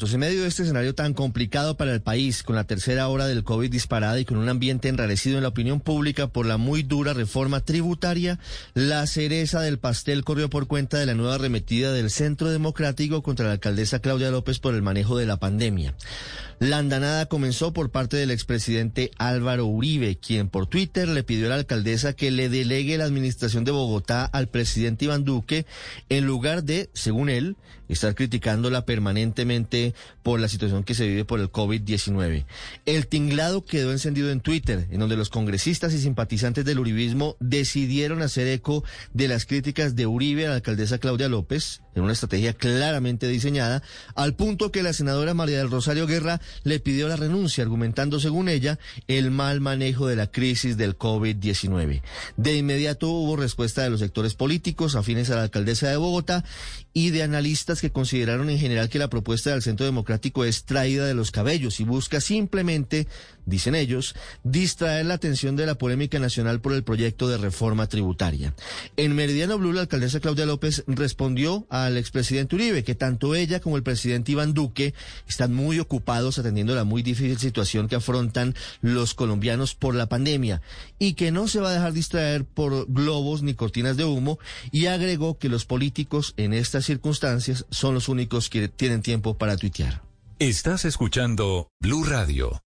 En medio de este escenario tan complicado para el país, con la tercera hora del COVID disparada y con un ambiente enrarecido en la opinión pública por la muy dura reforma tributaria, la cereza del pastel corrió por cuenta de la nueva arremetida del Centro Democrático contra la alcaldesa Claudia López por el manejo de la pandemia. La andanada comenzó por parte del expresidente Álvaro Uribe, quien por Twitter le pidió a la alcaldesa que le delegue la administración de Bogotá al presidente Iván Duque, en lugar de, según él, estar criticándola permanentemente por la situación que se vive por el COVID-19. El tinglado quedó encendido en Twitter, en donde los congresistas y simpatizantes del uribismo decidieron hacer eco de las críticas de Uribe a la alcaldesa Claudia López, en una estrategia claramente diseñada, al punto que la senadora María del Rosario Guerra le pidió la renuncia, argumentando, según ella, el mal manejo de la crisis del COVID-19. De inmediato hubo respuesta de los sectores políticos afines a la alcaldesa de Bogotá y de analistas que consideraron en general que la propuesta del Centro Democrático es traída de los cabellos y busca simplemente, dicen ellos, distraer la atención de la polémica nacional por el proyecto de reforma tributaria. En Meridiano Blue, la alcaldesa Claudia López respondió al expresidente Uribe que tanto ella como el presidente Iván Duque están muy ocupados atendiendo la muy difícil situación que afrontan los colombianos por la pandemia y que no se va a dejar distraer por globos ni cortinas de humo y agregó que los políticos en estas circunstancias son los únicos que tienen tiempo para tuitear. Estás escuchando Blue Radio.